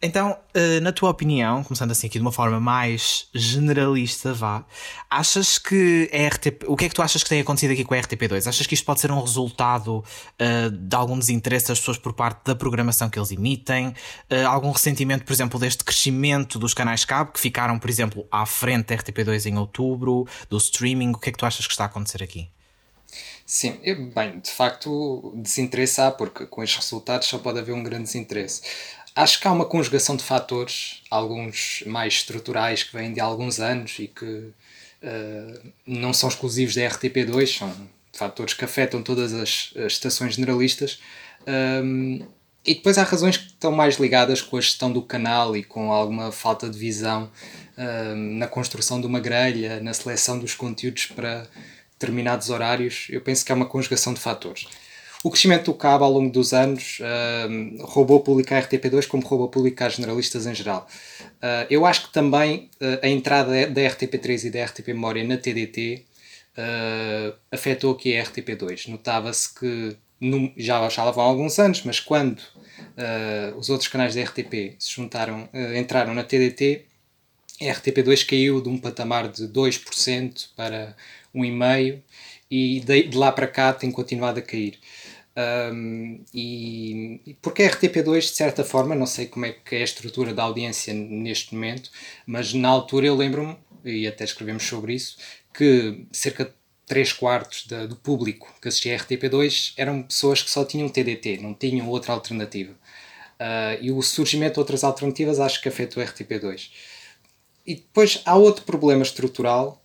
Então, eh, na tua opinião, começando assim aqui de uma forma mais generalista, vá, achas que a RTP, o que é que tu achas que tem acontecido aqui com a RTP2? Achas que isto pode ser um resultado eh, de algum desinteresse das pessoas por parte da programação que eles emitem? Eh, algum ressentimento, por exemplo, deste crescimento dos canais cabo que ficaram, por exemplo, à frente da RTP2 em outubro, do streaming? O que é que tu achas que está a acontecer aqui? Sim, bem, de facto, desinteresse há, porque com estes resultados só pode haver um grande desinteresse. Acho que há uma conjugação de fatores, alguns mais estruturais que vêm de alguns anos e que eh, não são exclusivos da RTP2, são fatores que afetam todas as, as estações generalistas. Um, e depois há razões que estão mais ligadas com a gestão do canal e com alguma falta de visão um, na construção de uma grelha, na seleção dos conteúdos para determinados horários. Eu penso que é uma conjugação de fatores. O crescimento do cabo ao longo dos anos um, roubou público à RTP2 como roubou público às jornalistas em geral. Uh, eu acho que também uh, a entrada da RTP3 e da RTP Memória na TDT uh, afetou aqui a RTP2. Notava-se que no, já, já lá vão alguns anos, mas quando uh, os outros canais da RTP se juntaram, uh, entraram na TDT, a RTP2 caiu de um patamar de 2% para 1,5% e de, de lá para cá tem continuado a cair. Um, e porque a RTP2, de certa forma, não sei como é que é a estrutura da audiência neste momento, mas na altura eu lembro-me, e até escrevemos sobre isso, que cerca de 3 quartos do público que assistia a RTP2 eram pessoas que só tinham TDT, não tinham outra alternativa. Uh, e o surgimento de outras alternativas acho que afetou a RTP2. E depois há outro problema estrutural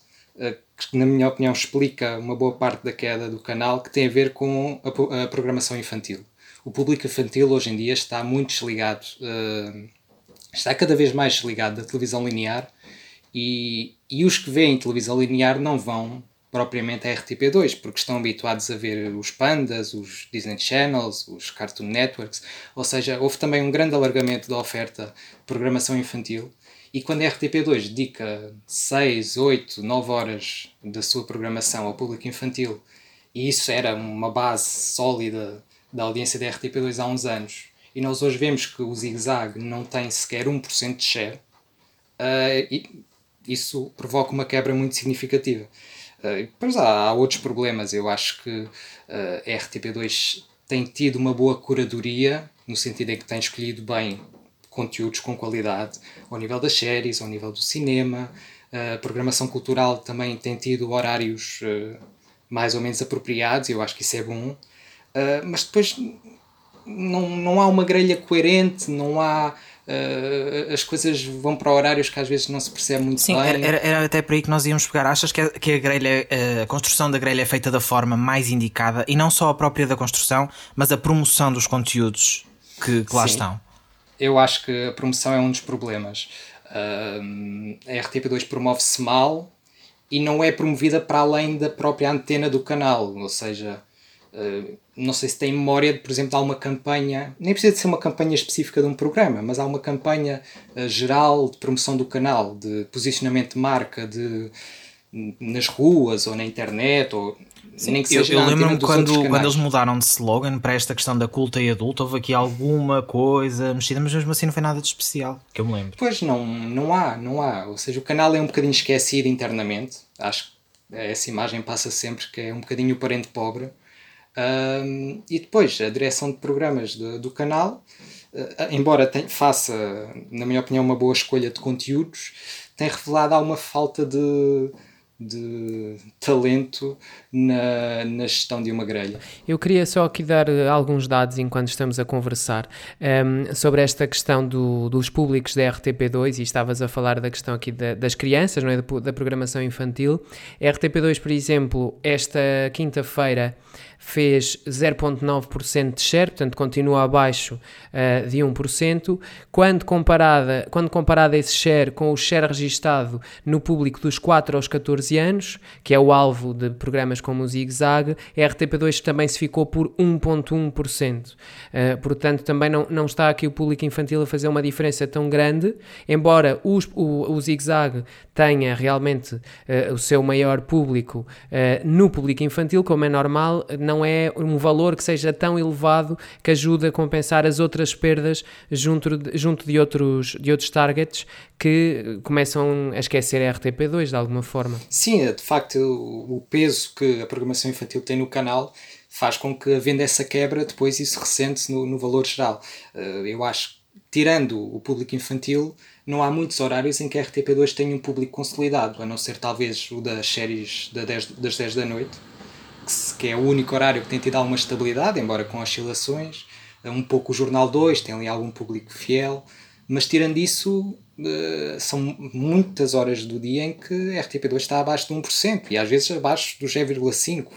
que, na minha opinião, explica uma boa parte da queda do canal, que tem a ver com a, a programação infantil. O público infantil hoje em dia está muito desligado, uh, está cada vez mais desligado da televisão linear e, e os que veem televisão linear não vão propriamente à RTP2, porque estão habituados a ver os Pandas, os Disney Channels, os Cartoon Networks, ou seja, houve também um grande alargamento da oferta de programação infantil e quando a RTP2 dedica 6, 8, 9 horas da sua programação ao público infantil, e isso era uma base sólida da audiência da RTP2 há uns anos, e nós hoje vemos que o Zig Zag não tem sequer 1% de share, uh, isso provoca uma quebra muito significativa. Uh, depois há, há, outros problemas, eu acho que uh, a RTP2 tem tido uma boa curadoria, no sentido em que tem escolhido bem conteúdos com qualidade ao nível das séries, ao nível do cinema. A programação cultural também tem tido horários uh, mais ou menos apropriados, eu acho que isso é bom. Uh, mas depois não, não há uma grelha coerente, não há. Uh, as coisas vão para horários que às vezes não se percebe muito Sim, bem. Sim, era, era, até por aí que nós íamos pegar. Achas que a, que a grelha, a construção da grelha é feita da forma mais indicada e não só a própria da construção, mas a promoção dos conteúdos que, que lá Sim. estão? Eu acho que a promoção é um dos problemas. Uh, a RTP2 promove-se mal e não é promovida para além da própria antena do canal, ou seja, uh, não sei se tem memória de, por exemplo, há uma campanha, nem precisa de ser uma campanha específica de um programa, mas há uma campanha uh, geral de promoção do canal, de posicionamento de marca, de nas ruas ou na internet ou Sim, nem que seja eu, eu lembro-me quando, quando eles mudaram de slogan para esta questão da culta e adulta, houve aqui alguma coisa mexida, mas mesmo assim não foi nada de especial, que eu me lembro. Pois não, não há, não há. Ou seja, o canal é um bocadinho esquecido internamente. Acho que essa imagem passa sempre que é um bocadinho o parente pobre. Um, e depois, a direção de programas do, do canal, uh, embora tenha, faça, na minha opinião, uma boa escolha de conteúdos, tem revelado alguma falta de de talento na, na gestão de uma grelha. Eu queria só aqui dar eh, alguns dados enquanto estamos a conversar um, ehm, sobre esta questão do, dos públicos da RTP2 e estavas a falar da questão aqui da, das crianças, não é? da, da programação infantil. A RTP2, por exemplo, esta quinta-feira fez 0,9% de share, portanto continua abaixo uh, de 1%, quando comparada, quando comparada esse share com o share registado no público dos 4 aos 14 anos, que é o alvo de programas como o Zig Zag, a RTP2 também se ficou por 1,1%. Uh, eh, portanto, também não, não está aqui o público infantil a fazer uma diferença tão grande, embora os, o, o Zig Zag tenha realmente uh, o seu maior público no público infantil, como é normal, não não é um valor que seja tão elevado que ajude a compensar as outras perdas junto de, junto de, outros, de outros targets que começam a esquecer a RTP2 de alguma forma. Sim, é, de facto, o peso que a programação infantil tem no canal faz com que, havendo essa quebra, depois isso ressente-se no, no valor geral. Eh, eu acho tirando o público infantil, não há muitos horários em que a RTP2 tenha um público consolidado, a não ser talvez o das séries das 10 da noite, que é o único horário que tem tido alguma estabilidade, embora com oscilações. Um pouco o Jornal 2, tem ali algum público fiel, mas tirando isso, eh, são muitas horas do dia em que a RTP2 está abaixo de 1% e às vezes abaixo do 0,5%.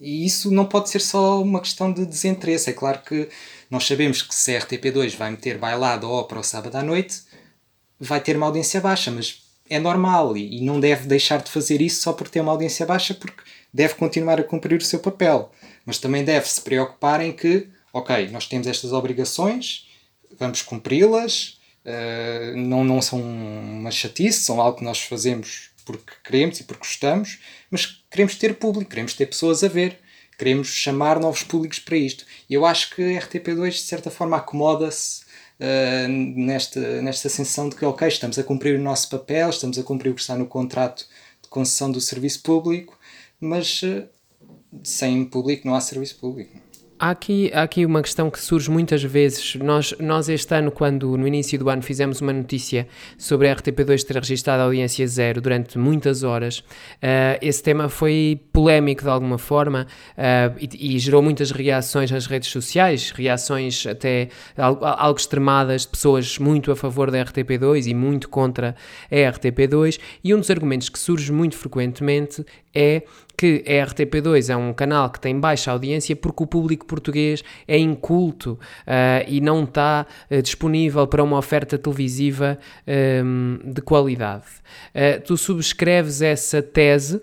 e isso não pode ser só uma questão de desinteresse. É claro que nós sabemos que se a RTP2 vai meter bailado ou ópera ao sábado à noite, vai ter uma audiência baixa, mas é normal e não deve deixar de fazer isso só por ter uma audiência baixa, porque deve continuar a cumprir o seu papel, mas também deve se preocupar em que, ok, nós temos estas obrigações, vamos cumpri-las, uh, não, não são uma chatice, são algo que nós fazemos porque queremos e porque gostamos, mas queremos ter público, queremos ter pessoas a ver, queremos chamar novos públicos para isto. E eu acho que a RTP2, de certa forma, acomoda-se uh, nesta, nesta sensação de que, ok, estamos a cumprir o nosso papel, estamos a cumprir o que está no contrato de concessão do serviço público, mas uh, sem público não há serviço público. Há aqui, há aqui uma questão que surge muitas vezes. Nós, nós, este ano, quando no início do ano fizemos uma notícia sobre a RTP2 ter registrado a audiência zero durante muitas horas, uh, esse tema foi polémico de alguma forma uh, e, e, gerou muitas reações nas redes sociais, reações até algo, algo extremadas de pessoas muito a favor da RTP2 e muito contra a RTP2. E um dos argumentos que surge muito frequentemente é que a RTP2 é um canal que tem baixa audiência porque o público português é inculto uh, e não está uh, disponível para uma oferta televisiva um, de qualidade. Uh, tu subscreves essa tese?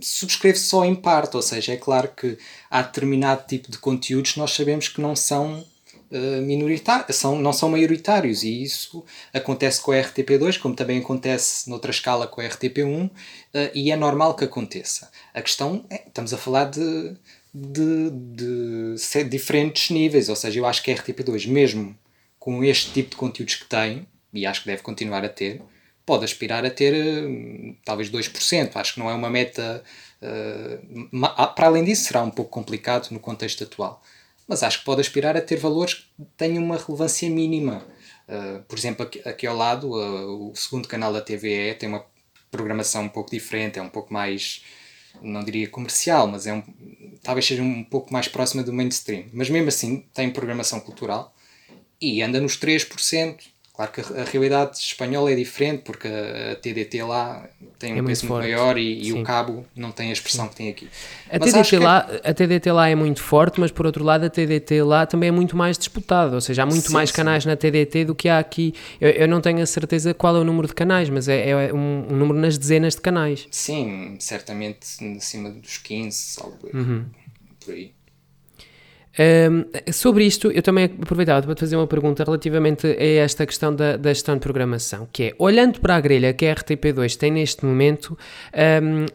Subscrevo só em parte, ou seja, é claro que há determinado tipo de conteúdos que nós sabemos que não são minoritários, são, não são maioritários e isso acontece com a RTP2, como também acontece noutra escala com a RTP1 uh, eh, e é normal que aconteça. A questão é, estamos a falar de, de, de diferentes níveis, ou seja, eu acho que a RTP2, mesmo com este tipo de conteúdos que tem, e acho que deve continuar a ter, pode aspirar a ter uh, talvez 2%. Acho que não é uma meta. Uh, para além disso, será um pouco complicado no contexto atual mas acho que pode aspirar a ter valores que tenham uma relevância mínima. Uh, por exemplo, aqui, aqui ao lado, uh, o segundo canal da TVE tem uma programação um pouco diferente, é um pouco mais, não diria comercial, mas é um, talvez seja um pouco mais próxima do mainstream. Mas mesmo assim tem programação cultural e anda nos 3%. Claro que a, realidade espanhola é diferente porque a, TDT lá tem um é peso muito maior e, e o cabo não tem a expressão Sim. que tem aqui. A TDT, que... lá, a TDT lá é muito forte, mas por outro lado a TDT lá também é muito mais disputada, ou seja, há muito sim, mais canais sim. na TDT do que há aqui. Eu, eu, não tenho a certeza qual é o número de canais, mas é, é um, um, número nas dezenas de canais. Sim, certamente acima dos 15, algo uhum. por aí. Um, sobre isto, eu também aproveitava para te fazer uma pergunta relativamente a esta questão da, da gestão de programação, que é, olhando para a grelha que a RTP2 tem neste momento, um,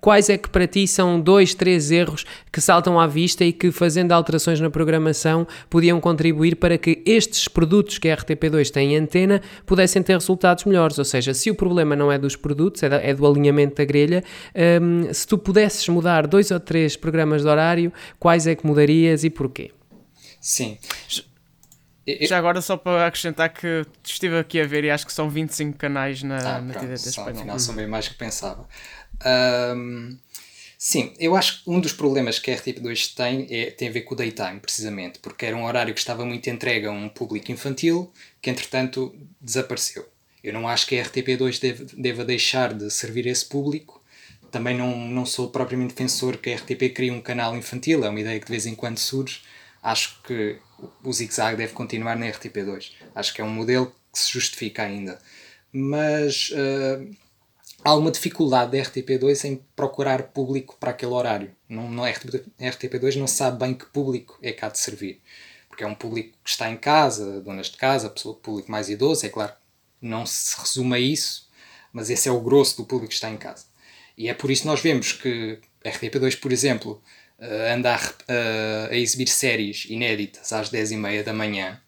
quais é que para ti são dois, três erros que saltam à vista e que, fazendo alterações na programação, podiam contribuir para que estes produtos que a RTP2 tem em antena pudessem ter resultados melhores? Ou seja, se o problema não é dos produtos, é, da, é do alinhamento da grelha, um, se tu pudesses mudar dois ou três programas de horário, quais é que mudarias e por porquê. Sim. Já agora, só para acrescentar que estive aqui a ver e acho que são 25 canais na, ah, na TDT Espanhol. Afinal, são bem mais que pensava. Um, sim, eu acho que um dos problemas que a RTP2 tem é, tem a ver com o daytime, precisamente, porque era um horário que estava muito entregue a um público infantil que, entretanto, desapareceu. Eu não acho que a RTP2 deve, deva deixar de servir esse público, também não, não sou propriamente defensor que a RTP crie um canal infantil, é uma ideia que de vez em quando surge. Acho que o Zig Zag deve continuar na RTP2. Acho que é um modelo que se justifica ainda. Mas uh, há uma dificuldade da RTP2 em procurar público para aquele horário. Não, não, a RTP2 não sabe bem que público é há de servir. Porque é um público que está em casa, donas de casa, público mais idoso, é claro, não se resume a isso, mas esse é o grosso do público que está em casa. E é por isso que nós vemos que a RTP2, por exemplo, uh, anda a, uh, a, exibir séries inéditas às 10h30 da manhã,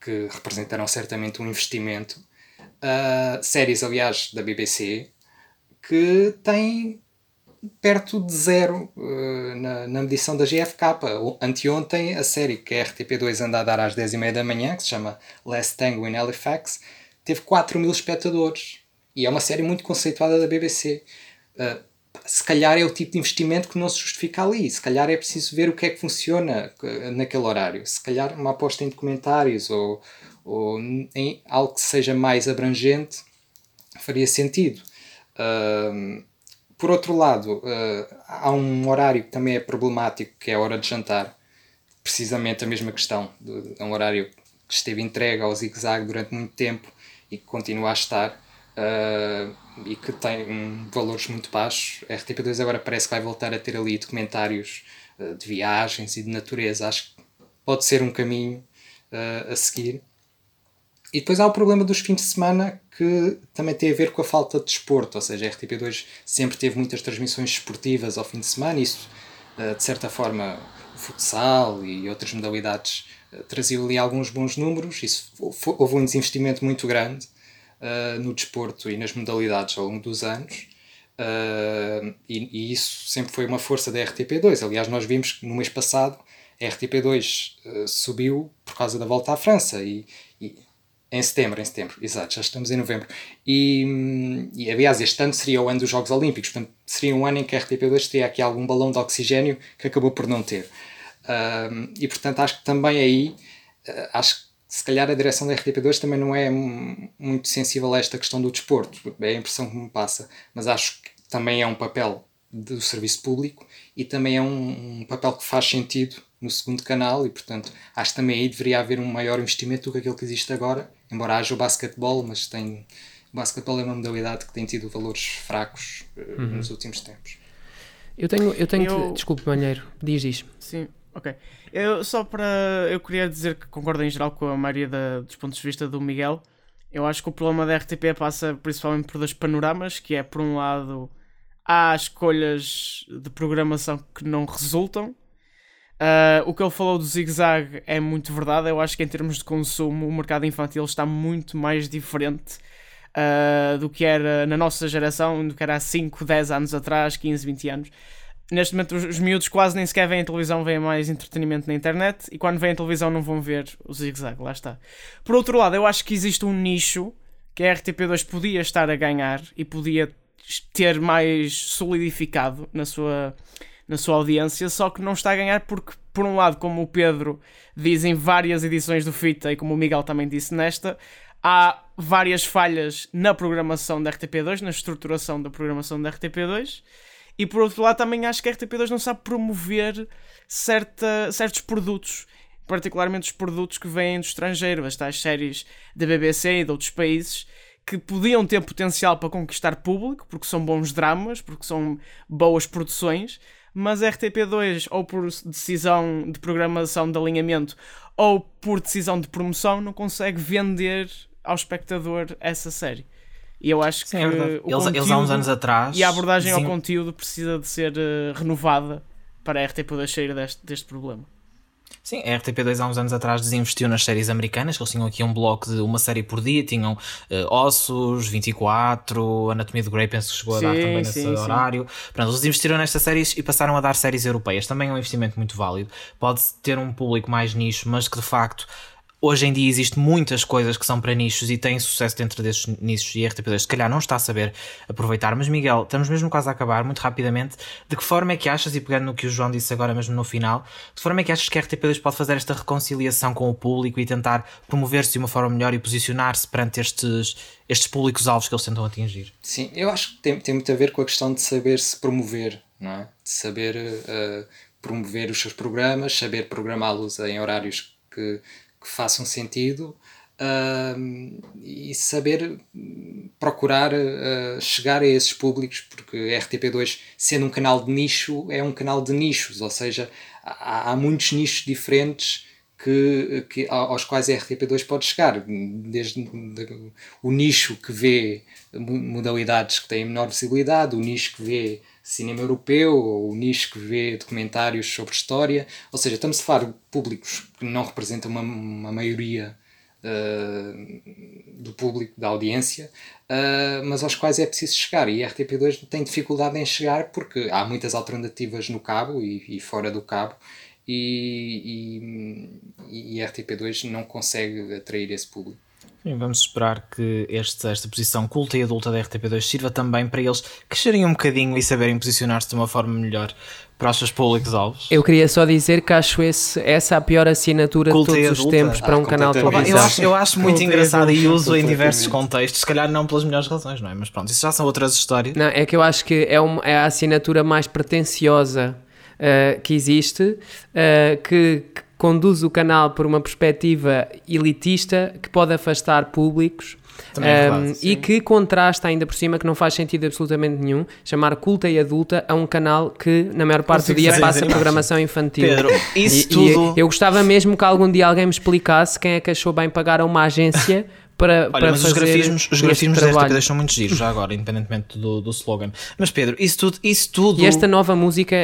que representarão certamente um investimento. Uh, séries, aliás, da BBC, que têm perto de zero uh, na, na medição da GFK. Anteontem, a série que a RTP2 anda a dar às 10h30 da manhã, que se chama Last Tango in Halifax, teve 4 mil espectadores. E é uma série muito conceituada da BBC. Uh, se calhar é o tipo de investimento que não se justifica ali. Se calhar é preciso ver o que é que funciona ah, naquele horário. Se calhar uma aposta em documentários ou, ou em algo que seja mais abrangente faria sentido. Uh, por outro lado, uh, há um horário que também é problemático, que é a hora de jantar. Precisamente a mesma questão. É um horário que esteve entregue ao zigue-zague durante muito tempo e que continua a estar uh, e que tem valores muito baixos. A RTP2 agora parece que vai voltar a ter ali documentários uh, de viagens e de natureza. Acho que pode ser um caminho uh, a seguir. E depois há o problema dos fins de semana que também tem a ver com a falta de desporto, ou seja, a RTP2 sempre teve muitas transmissões esportivas ao fim de semana, isso de certa forma o futsal e outras modalidades uh, trazia ali alguns bons números, isso, houve um desinvestimento muito grande uh, no desporto e nas modalidades ao longo dos anos. Uh, e, e, isso sempre foi uma força da RTP2. Aliás, nós vimos que no mês passado a RTP2 uh, subiu por causa da volta à França e, e, em setembro, em setembro, exato, já estamos em novembro. E, e aliás, este ano seria o ano dos Jogos Olímpicos, portanto, seria um ano em que a RTP2 teria aqui algum balão de oxigênio que acabou por não ter. Uh, e portanto, acho que também aí, acho que se calhar a direção da RTP2 também não é muito sensível a esta questão do desporto, é a impressão que me passa, mas acho que também é um papel do serviço público e também é um, um papel que faz sentido no segundo canal e portanto acho que também aí deveria haver um maior investimento do que aquele que existe agora, embora haja o basquetebol, mas tem o basquetebol é uma modalidade que tem tido valores fracos uh, uhum. nos últimos tempos. Eu tenho, eu tenho, eu... desculpe, Manheiro, diz isto. Sim, ok. Eu, só para. Eu queria dizer que concordo em geral com a maioria da, dos pontos de vista do Miguel. Eu acho que o problema da RTP passa principalmente por dois panoramas, que é por um lado há escolhas de programação que não resultam. Uh, o que ele falou do zig-zag é muito verdade. Eu acho que em termos de consumo o mercado infantil está muito mais diferente uh, do que era na nossa geração, do que era há 5, 10 anos atrás, 15, 20 anos neste momento os, os miúdos quase nem sequer veem televisão, veem mais entretenimento na internet e quando veem televisão não vão ver o zigue-zague, lá está. Por outro lado, eu acho que existe um nicho que a RTP2 podia estar a ganhar e podia ter mais solidificado na sua, na sua audiência, só que não está a ganhar porque, por um lado, como o Pedro diz em várias edições do FITA e como o Miguel também disse nesta, há várias falhas na programação da RTP2, na estruturação da programação da RTP2 e por outro lado, também acho que a RTP2 não sabe promover certa, certos produtos, particularmente os produtos que vêm do estrangeiro, as tais séries da BBC e de outros países, que podiam ter potencial para conquistar público, porque são bons dramas, porque são boas produções, mas a RTP2, ou por decisão de programação de alinhamento, ou por decisão de promoção, não consegue vender ao espectador essa série. E eu acho Sim, que é eles, eles, há uns anos atrás e a abordagem ao conteúdo precisa de ser uh, renovada para a RTP2 sair deste, deste problema. Sim, a RTP2 há uns anos atrás desinvestiu nas séries americanas, que eles tinham aqui um bloco de uma série por dia, tinham uh, Ossos, 24, Anatomia de Grey, penso que chegou a sim, dar também nesse sim, horário. Pronto, eles investiram nestas séries e passaram a dar séries europeias. Também é um investimento muito válido. Pode ter um público mais nicho, mas que de facto Hoje em dia existem muitas coisas que são para nichos e têm sucesso dentro desses nichos e a RTP2 se calhar não está a saber aproveitar. Mas Miguel, estamos mesmo quase a acabar, muito rapidamente. De que forma é que achas, e pegando no que o João disse agora mesmo no final, de que forma é que achas que a RTP2 pode fazer esta reconciliação com o público e tentar promover-se de uma forma melhor e posicionar-se perante estes, estes públicos-alvos que eles tentam atingir? Sim, eu acho que tem, tem muito a ver com a questão de saber se promover, não é? De saber uh, promover os seus programas, saber programá-los em horários que que façam sentido uh, e saber procurar uh, chegar a esses públicos, porque a RTP2, sendo um canal de nicho, é um canal de nichos, ou seja, há, há muitos nichos diferentes que, que, aos quais a RTP2 pode chegar, desde de, o nicho que vê modalidades que têm menor visibilidade, o nicho que vê cinema europeu, ou o nicho que vê documentários sobre história, ou seja, estamos a falar de públicos que não representam uma, uma maioria uh, do público, da audiência, uh, mas aos quais é preciso chegar, e a RTP2 tem dificuldade em chegar porque há muitas alternativas no cabo e, e fora do cabo, e, e, e a RTP2 não consegue atrair esse público. Sim, vamos esperar que este, esta posição culta e adulta da RTP2 sirva também para eles crescerem um bocadinho e saberem posicionar-se de uma forma melhor para os seus públicos-alvos. Eu queria só dizer que acho esse, essa a pior assinatura culta de todos os tempos para ah, um canal de televisão. Eu acho, eu acho muito engraçado e uso em diversos contextos, se calhar não pelas melhores razões, não é? Mas pronto, isso já são outras histórias. Não, é que eu acho que é, uma, é a assinatura mais pretenciosa uh, que existe, uh, que, que, conduz o canal por uma perspectiva elitista que pode afastar públicos. Um, é verdade, e que contrasta ainda por cima que não faz sentido absolutamente nenhum chamar culta e adulta a um canal que na maior parte do dia passa programação infantil. Pedro, isso e, tudo. E eu gostava mesmo que algum dia alguém me explicasse quem é que achou bem pagar a uma agência [laughs] para, Olha, para mas os grafismos, os grafismos da trabalho. São muito giros já agora, independentemente do, do slogan. Mas Pedro, isso tudo, isso tudo, E esta nova música,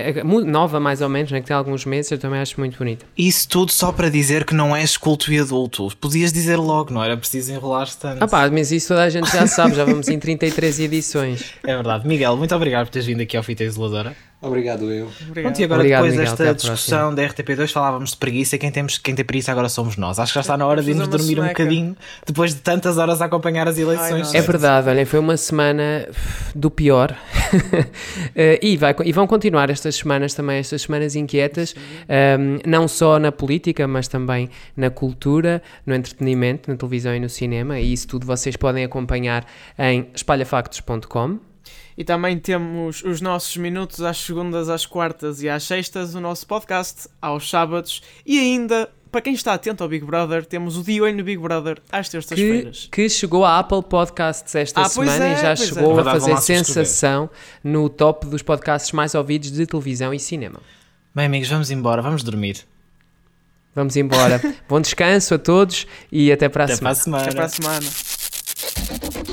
nova mais ou menos, né, que tem alguns meses, eu também acho muito bonita. isso tudo só para dizer que não és culto e adulto. Podias dizer logo, não era preciso enrolar-te tanto. Ah pá, mas isso toda a gente já sabe, já vamos em 33 edições. É verdade. Miguel, muito obrigado por teres vindo aqui ao Fita Isoladora. Obrigado eu. Obrigado. Pronto, e agora Obrigado, depois Miguel, desta discussão da RTP2 falávamos de preguiça e quem, temos, quem tem preguiça agora somos nós. Acho que já está na hora de irmos dormir um bocadinho depois de tantas horas a acompanhar as eleições. não. É verdade, olhem, foi uma semana do pior. [laughs] Eh, e, vai, e vão continuar estas semanas também, estas semanas inquietas, ehm, não só na política, mas também na cultura, no entretenimento, na televisão e no cinema. E isso tudo vocês podem acompanhar em espalhafactos.com. E também temos os nossos minutos às segundas, às quartas e às sextas, o nosso podcast aos sábados e ainda, para quem está atento ao Big Brother, temos o De Olho no Big Brother às Que, terças-feiras. que chegou à Apple Podcasts esta Ah, semana é, e já é. chegou É a verdade, fazer sensação no top dos podcasts mais ouvidos de televisão e cinema. Bem, amigos, vamos embora, vamos dormir. Vamos embora. [laughs] Bom descanso a todos e até para a Até semana. para a semana. Até para a semana.